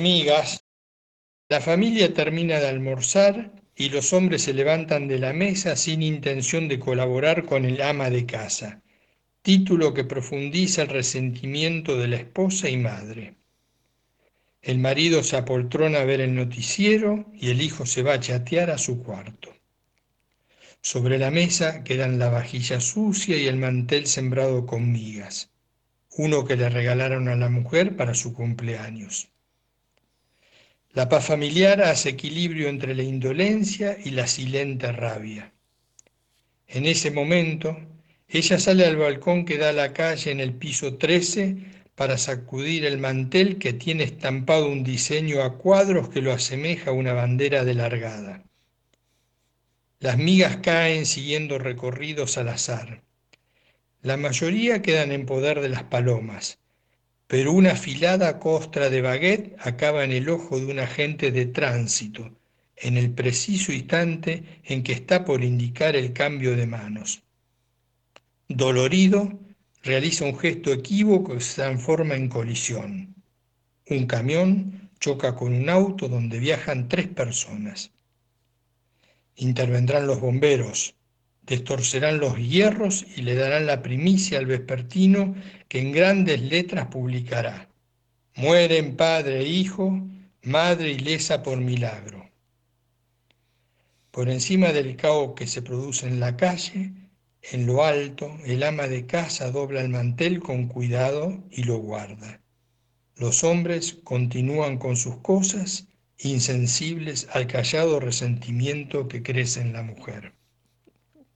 amigas, la familia termina de almorzar y los hombres se levantan de la mesa sin intención de colaborar con el ama de casa, título que profundiza el resentimiento de la esposa y madre. El marido se apoltrona a ver el noticiero y el hijo se va a chatear a su cuarto. Sobre la mesa quedan la vajilla sucia y el mantel sembrado con migas, uno que le regalaron a la mujer para su cumpleaños. La paz familiar hace equilibrio entre la indolencia y la silente rabia. En ese momento, ella sale al balcón que da a la calle en el piso 13 para sacudir el mantel que tiene estampado un diseño a cuadros que lo asemeja a una bandera de largada. Las migas caen siguiendo recorridos al azar. La mayoría quedan en poder de las palomas, pero una afilada costra de baguette acaba en el ojo de un agente de tránsito, en el preciso instante en que está por indicar el cambio de manos. Dolorido, realiza un gesto equívoco que se transforma en colisión. Un camión choca con un auto donde viajan tres personas. Intervendrán los bomberos, destorcerán los hierros y le darán la primicia al vespertino que en grandes letras publicará. Mueren padre e hijo, madre ilesa por milagro. Por encima del caos que se produce en la calle, en lo alto, el ama de casa dobla el mantel con cuidado y lo guarda. Los hombres continúan con sus cosas, insensibles al callado resentimiento que crece en la mujer.